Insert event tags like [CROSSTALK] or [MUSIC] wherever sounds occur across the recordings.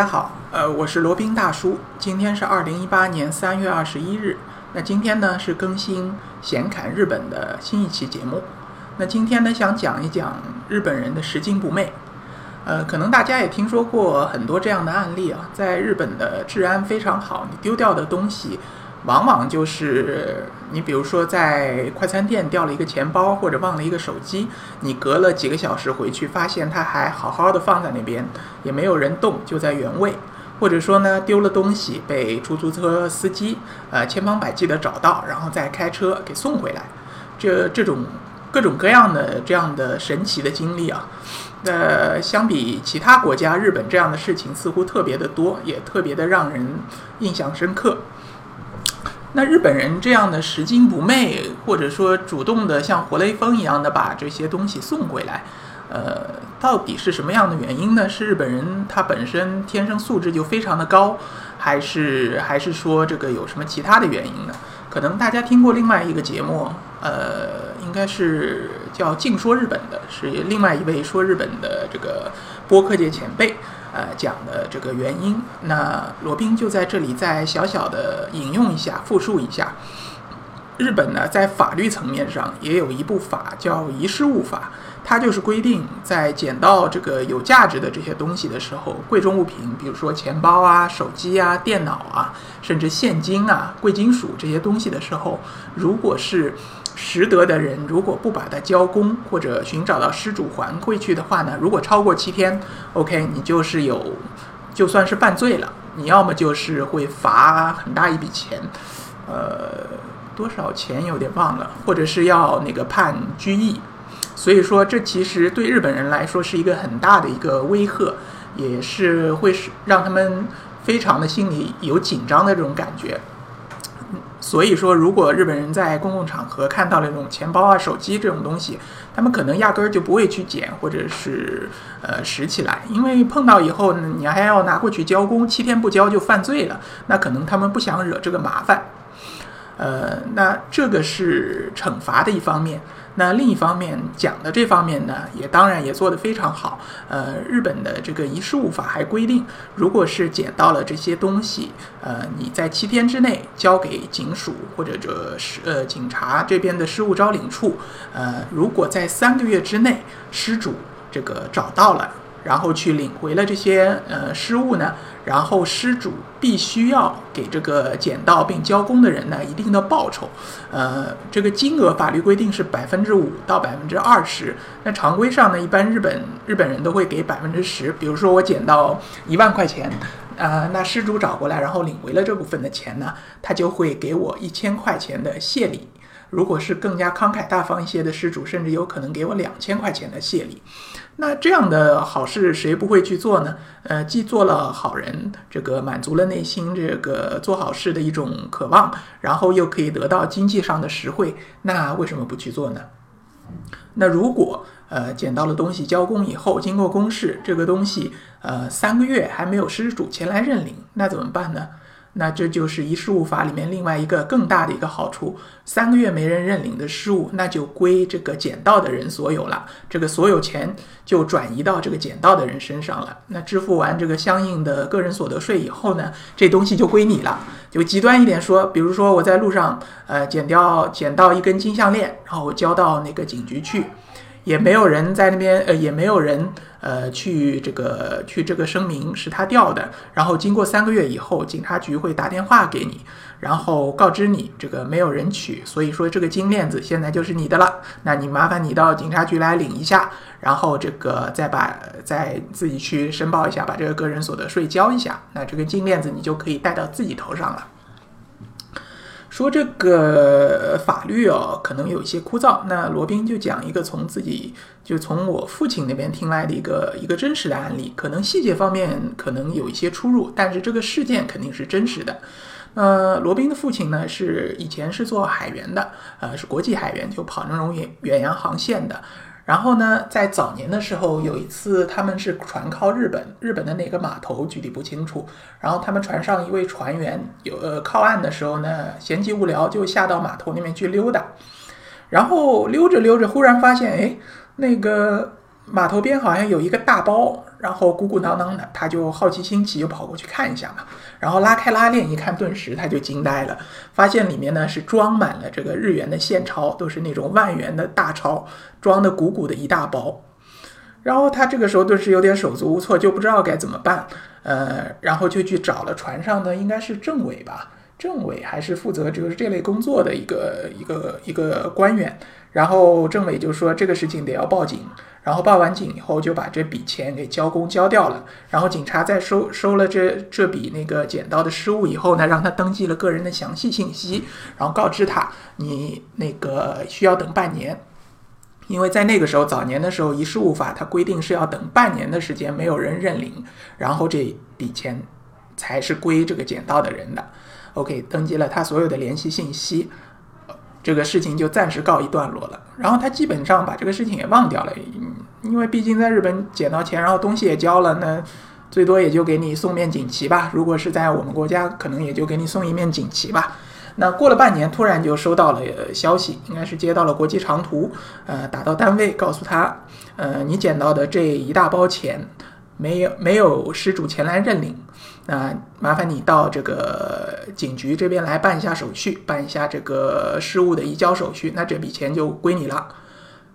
大家好，呃，我是罗宾大叔。今天是二零一八年三月二十一日。那今天呢是更新闲侃日本的新一期节目。那今天呢想讲一讲日本人的拾金不昧。呃，可能大家也听说过很多这样的案例啊，在日本的治安非常好，你丢掉的东西。往往就是你，比如说在快餐店掉了一个钱包，或者忘了一个手机，你隔了几个小时回去，发现它还好好的放在那边，也没有人动，就在原位。或者说呢，丢了东西被出租车司机呃千方百计的找到，然后再开车给送回来。这这种各种各样的这样的神奇的经历啊，呃，相比其他国家，日本这样的事情似乎特别的多，也特别的让人印象深刻。那日本人这样的拾金不昧，或者说主动的像活雷锋一样的把这些东西送回来，呃，到底是什么样的原因呢？是日本人他本身天生素质就非常的高，还是还是说这个有什么其他的原因呢？可能大家听过另外一个节目，呃，应该是叫《净说日本》的，是另外一位说日本的这个播客界前辈。呃，讲的这个原因，那罗宾就在这里再小小的引用一下，复述一下。日本呢，在法律层面上也有一部法叫《遗失物法》，它就是规定，在捡到这个有价值的这些东西的时候，贵重物品，比如说钱包啊、手机啊、电脑啊，甚至现金啊、贵金属这些东西的时候，如果是拾得的人如果不把它交公或者寻找到失主还回去的话呢？如果超过七天，OK，你就是有，就算是犯罪了。你要么就是会罚很大一笔钱，呃，多少钱有点忘了，或者是要那个判拘役。所以说，这其实对日本人来说是一个很大的一个威吓，也是会是让他们非常的心里有紧张的这种感觉。所以说，如果日本人在公共场合看到了这种钱包啊、手机这种东西，他们可能压根儿就不会去捡，或者是呃拾起来，因为碰到以后呢，你还要拿过去交工，七天不交就犯罪了，那可能他们不想惹这个麻烦。呃，那这个是惩罚的一方面。那另一方面讲的这方面呢，也当然也做得非常好。呃，日本的这个遗失物法还规定，如果是捡到了这些东西，呃，你在七天之内交给警署或者这是呃警察这边的失物招领处，呃，如果在三个月之内失主这个找到了。然后去领回了这些呃失物呢，然后失主必须要给这个捡到并交工的人呢一定的报酬，呃，这个金额法律规定是百分之五到百分之二十，那常规上呢，一般日本日本人都会给百分之十，比如说我捡到一万块钱，啊，那失主找过来然后领回了这部分的钱呢，他就会给我一千块钱的谢礼。如果是更加慷慨大方一些的施主，甚至有可能给我两千块钱的谢礼。那这样的好事谁不会去做呢？呃，既做了好人，这个满足了内心这个做好事的一种渴望，然后又可以得到经济上的实惠，那为什么不去做呢？那如果呃捡到了东西交公以后，经过公示，这个东西呃三个月还没有失主前来认领，那怎么办呢？那这就是遗失物法里面另外一个更大的一个好处，三个月没人认领的失物，那就归这个捡到的人所有了，这个所有钱就转移到这个捡到的人身上了。那支付完这个相应的个人所得税以后呢，这东西就归你了。就极端一点说，比如说我在路上呃捡掉捡到一根金项链，然后交到那个警局去。也没有人在那边，呃，也没有人，呃，去这个去这个声明是他掉的。然后经过三个月以后，警察局会打电话给你，然后告知你这个没有人取，所以说这个金链子现在就是你的了。那你麻烦你到警察局来领一下，然后这个再把再自己去申报一下，把这个个人所得税交一下。那这个金链子你就可以戴到自己头上了。说这个法律哦，可能有一些枯燥。那罗宾就讲一个从自己就从我父亲那边听来的一个一个真实的案例，可能细节方面可能有一些出入，但是这个事件肯定是真实的。呃，罗宾的父亲呢是以前是做海员的，呃，是国际海员，就跑那种远远洋航线的。然后呢，在早年的时候，有一次他们是船靠日本，日本的哪个码头具体不清楚。然后他们船上一位船员有呃靠岸的时候呢，闲极无聊就下到码头那边去溜达。然后溜着溜着，忽然发现，哎，那个码头边好像有一个大包，然后鼓鼓囊囊的，他就好奇心起，就跑过去看一下嘛。然后拉开拉链一看，顿时他就惊呆了，发现里面呢是装满了这个日元的现钞，都是那种万元的大钞，装的鼓鼓的一大包。然后他这个时候顿时有点手足无措，就不知道该怎么办。呃，然后就去找了船上的应该是政委吧，政委还是负责就是这类工作的一个一个一个官员。然后政委就说这个事情得要报警。然后报完警以后就把这笔钱给交公交掉了。然后警察在收收了这这笔那个捡到的失物以后呢，让他登记了个人的详细信息，然后告知他你那个需要等半年。因为在那个时候，早年的时候，遗失物法它规定是要等半年的时间，没有人认领，然后这笔钱才是归这个捡到的人的。OK，登记了他所有的联系信息，这个事情就暂时告一段落了。然后他基本上把这个事情也忘掉了，因为毕竟在日本捡到钱，然后东西也交了，那最多也就给你送面锦旗吧。如果是在我们国家，可能也就给你送一面锦旗吧。那过了半年，突然就收到了消息，应该是接到了国际长途，呃，打到单位告诉他，呃，你捡到的这一大包钱没有没有失主前来认领，那麻烦你到这个警局这边来办一下手续，办一下这个失物的移交手续，那这笔钱就归你了。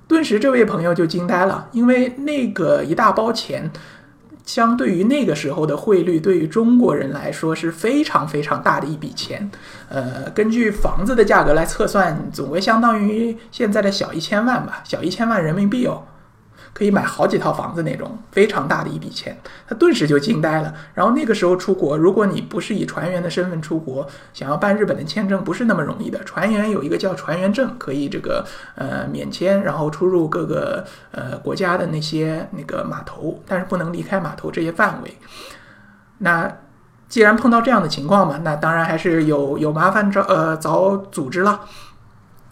顿时，这位朋友就惊呆了，因为那个一大包钱。相对于那个时候的汇率，对于中国人来说是非常非常大的一笔钱。呃，根据房子的价格来测算，总归相当于现在的小一千万吧，小一千万人民币哦。可以买好几套房子那种非常大的一笔钱，他顿时就惊呆了。然后那个时候出国，如果你不是以船员的身份出国，想要办日本的签证不是那么容易的。船员有一个叫船员证，可以这个呃免签，然后出入各个呃国家的那些那个码头，但是不能离开码头这些范围。那既然碰到这样的情况嘛，那当然还是有有麻烦找呃找组织了。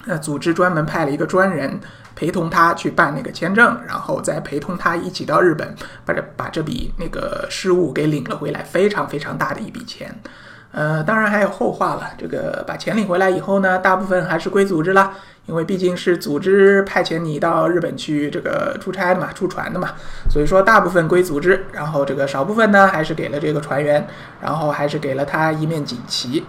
那组织专门派了一个专人。陪同他去办那个签证，然后再陪同他一起到日本，把这把这笔那个失误给领了回来，非常非常大的一笔钱。呃，当然还有后话了。这个把钱领回来以后呢，大部分还是归组织了，因为毕竟是组织派遣你到日本去这个出差的嘛，出船的嘛，所以说大部分归组织，然后这个少部分呢还是给了这个船员，然后还是给了他一面锦旗。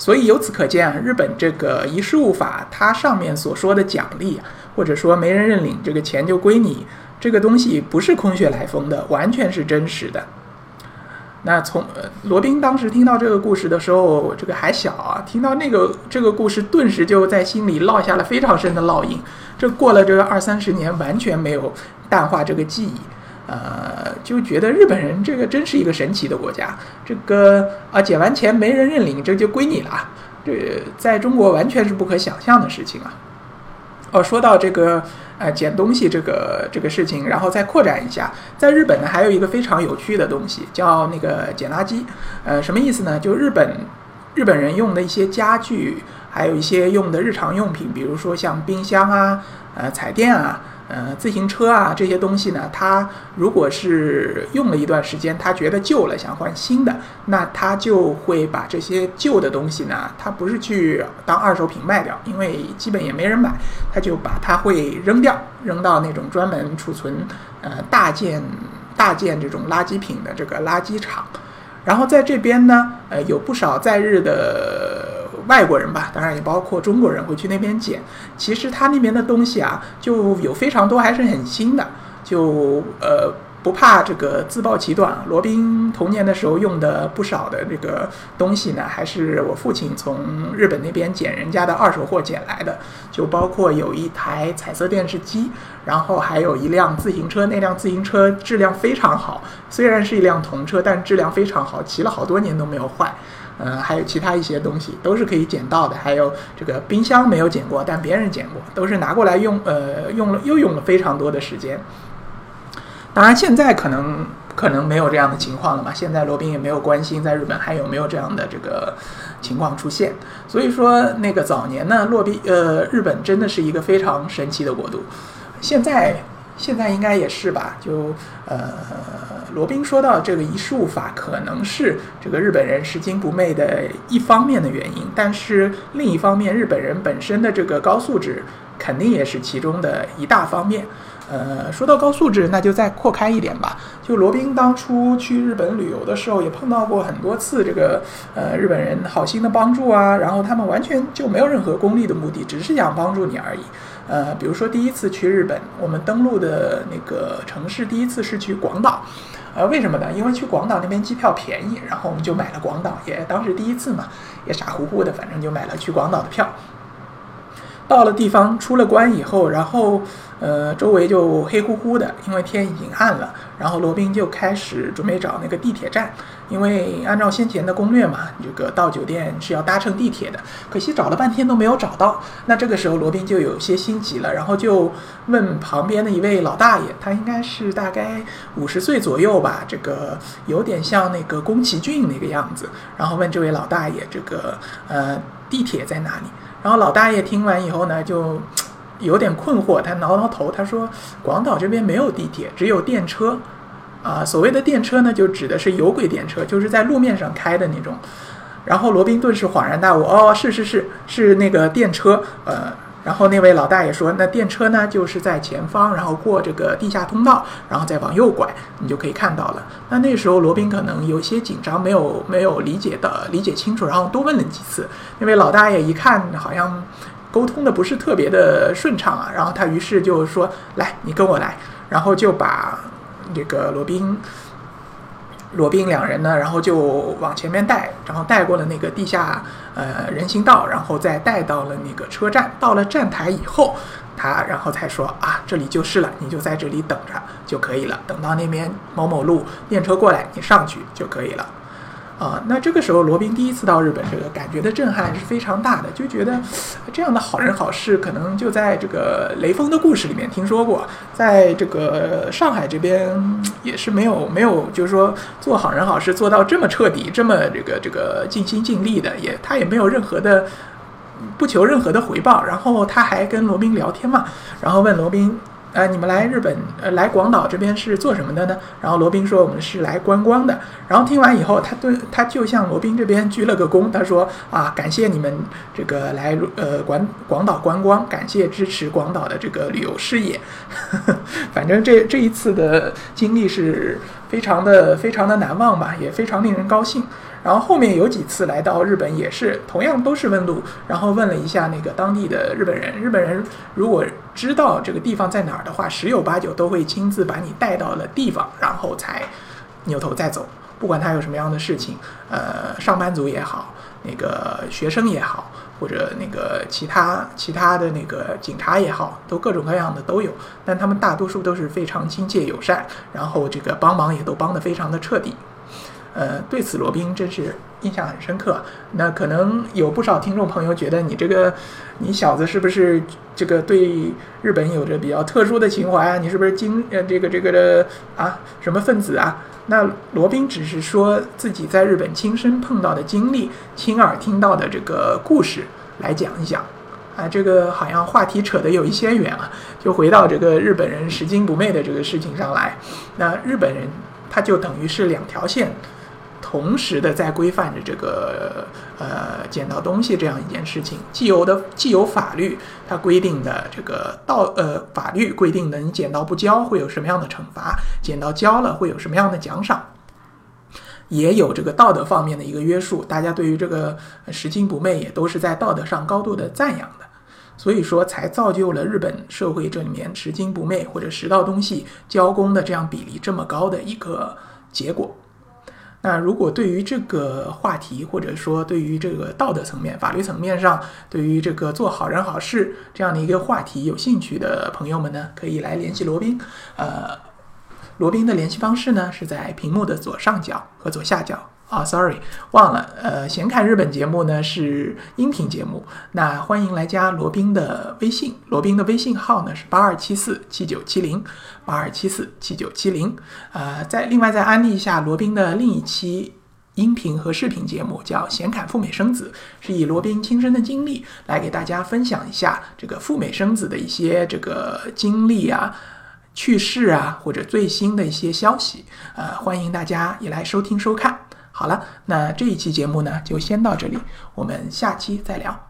所以由此可见啊，日本这个遗失物法，它上面所说的奖励，或者说没人认领，这个钱就归你，这个东西不是空穴来风的，完全是真实的。那从罗宾当时听到这个故事的时候，这个还小啊，听到那个这个故事，顿时就在心里烙下了非常深的烙印。这过了这个二三十年，完全没有淡化这个记忆。呃，就觉得日本人这个真是一个神奇的国家。这个啊，捡完钱没人认领，这就归你了。这在中国完全是不可想象的事情啊。哦，说到这个呃捡东西这个这个事情，然后再扩展一下，在日本呢还有一个非常有趣的东西，叫那个捡垃圾。呃，什么意思呢？就日本日本人用的一些家具，还有一些用的日常用品，比如说像冰箱啊，呃，彩电啊。呃，自行车啊这些东西呢，他如果是用了一段时间，他觉得旧了，想换新的，那他就会把这些旧的东西呢，他不是去当二手品卖掉，因为基本也没人买，他就把它会扔掉，扔到那种专门储存呃大件大件这种垃圾品的这个垃圾场，然后在这边呢，呃，有不少在日的。外国人吧，当然也包括中国人会去那边捡。其实他那边的东西啊，就有非常多还是很新的，就呃不怕这个自暴其短。罗宾童年的时候用的不少的这个东西呢，还是我父亲从日本那边捡人家的二手货捡来的，就包括有一台彩色电视机，然后还有一辆自行车，那辆自行车质量非常好，虽然是一辆童车，但质量非常好，骑了好多年都没有坏。呃，还有其他一些东西都是可以捡到的，还有这个冰箱没有捡过，但别人捡过，都是拿过来用，呃，用了又用了非常多的时间。当然，现在可能 [LAUGHS] 可能没有这样的情况了嘛。现在罗宾也没有关心在日本还有没有这样的这个情况出现。所以说，那个早年呢，洛宾呃，日本真的是一个非常神奇的国度。现在。现在应该也是吧，就呃，罗宾说到这个遗失物法可能是这个日本人拾金不昧的一方面的原因，但是另一方面，日本人本身的这个高素质肯定也是其中的一大方面。呃，说到高素质，那就再扩开一点吧。就罗宾当初去日本旅游的时候，也碰到过很多次这个呃日本人好心的帮助啊，然后他们完全就没有任何功利的目的，只是想帮助你而已。呃，比如说第一次去日本，我们登陆的那个城市，第一次是去广岛。呃，为什么呢？因为去广岛那边机票便宜，然后我们就买了广岛。也当时第一次嘛，也傻乎乎的，反正就买了去广岛的票。到了地方，出了关以后，然后呃，周围就黑乎乎的，因为天已经暗了。然后罗宾就开始准备找那个地铁站，因为按照先前的攻略嘛，这个到酒店是要搭乘地铁的。可惜找了半天都没有找到。那这个时候罗宾就有些心急了，然后就问旁边的一位老大爷，他应该是大概五十岁左右吧，这个有点像那个宫崎骏那个样子。然后问这位老大爷，这个呃地铁在哪里？然后老大爷听完以后呢，就 [TSK] 有点困惑，他挠挠头，他说：“广岛这边没有地铁，只有电车。啊，所谓的电车呢，就指的是有轨电车，就是在路面上开的那种。”然后罗宾顿时恍然大悟：“哦，是是是，是那个电车。”呃。然后那位老大爷说：“那电车呢，就是在前方，然后过这个地下通道，然后再往右拐，你就可以看到了。”那那时候罗宾可能有些紧张，没有没有理解的理解清楚，然后多问了几次。那位老大爷一看好像沟通的不是特别的顺畅啊，然后他于是就说：“来，你跟我来。”然后就把这个罗宾。罗宾两人呢，然后就往前面带，然后带过了那个地下呃人行道，然后再带到了那个车站。到了站台以后，他然后才说啊，这里就是了，你就在这里等着就可以了。等到那边某某路电车过来，你上去就可以了。啊，那这个时候罗宾第一次到日本，这个感觉的震撼是非常大的，就觉得这样的好人好事可能就在这个雷锋的故事里面听说过，在这个上海这边也是没有没有，就是说做好人好事做到这么彻底，这么这个这个尽心尽力的，也他也没有任何的不求任何的回报，然后他还跟罗宾聊天嘛，然后问罗宾。呃，你们来日本，呃，来广岛这边是做什么的呢？然后罗宾说我们是来观光的。然后听完以后，他对他就向罗宾这边鞠了个躬，他说啊，感谢你们这个来呃广广岛观光，感谢支持广岛的这个旅游事业。[LAUGHS] 反正这这一次的经历是非常的非常的难忘吧，也非常令人高兴。然后后面有几次来到日本，也是同样都是问路，然后问了一下那个当地的日本人。日本人如果知道这个地方在哪儿的话，十有八九都会亲自把你带到了地方，然后才扭头再走。不管他有什么样的事情，呃，上班族也好，那个学生也好，或者那个其他其他的那个警察也好，都各种各样的都有。但他们大多数都是非常亲切友善，然后这个帮忙也都帮得非常的彻底。呃，对此罗宾真是印象很深刻。那可能有不少听众朋友觉得你这个，你小子是不是这个对日本有着比较特殊的情怀啊？你是不是精呃这个这个的啊什么分子啊？那罗宾只是说自己在日本亲身碰到的经历，亲耳听到的这个故事来讲一讲。啊，这个好像话题扯得有一些远啊，就回到这个日本人拾金不昧的这个事情上来。那日本人他就等于是两条线。同时的在规范着这个呃捡到东西这样一件事情，既有的既有法律它规定的这个道呃法律规定的你捡到不交会有什么样的惩罚，捡到交了会有什么样的奖赏，也有这个道德方面的一个约束，大家对于这个拾金不昧也都是在道德上高度的赞扬的，所以说才造就了日本社会这里面拾金不昧或者拾到东西交工的这样比例这么高的一个结果。那如果对于这个话题，或者说对于这个道德层面、法律层面上，对于这个做好人好事这样的一个话题有兴趣的朋友们呢，可以来联系罗宾。呃，罗宾的联系方式呢是在屏幕的左上角和左下角。啊，sorry，忘了。呃，闲侃日本节目呢是音频节目，那欢迎来加罗宾的微信。罗宾的微信号呢是八二七四七九七零，八二七四七九七零。呃，再另外再安利一下罗宾的另一期音频和视频节目，叫闲侃赴美生子，是以罗宾亲身的经历来给大家分享一下这个赴美生子的一些这个经历啊、趣事啊，或者最新的一些消息。呃，欢迎大家也来收听收看。好了，那这一期节目呢，就先到这里，我们下期再聊。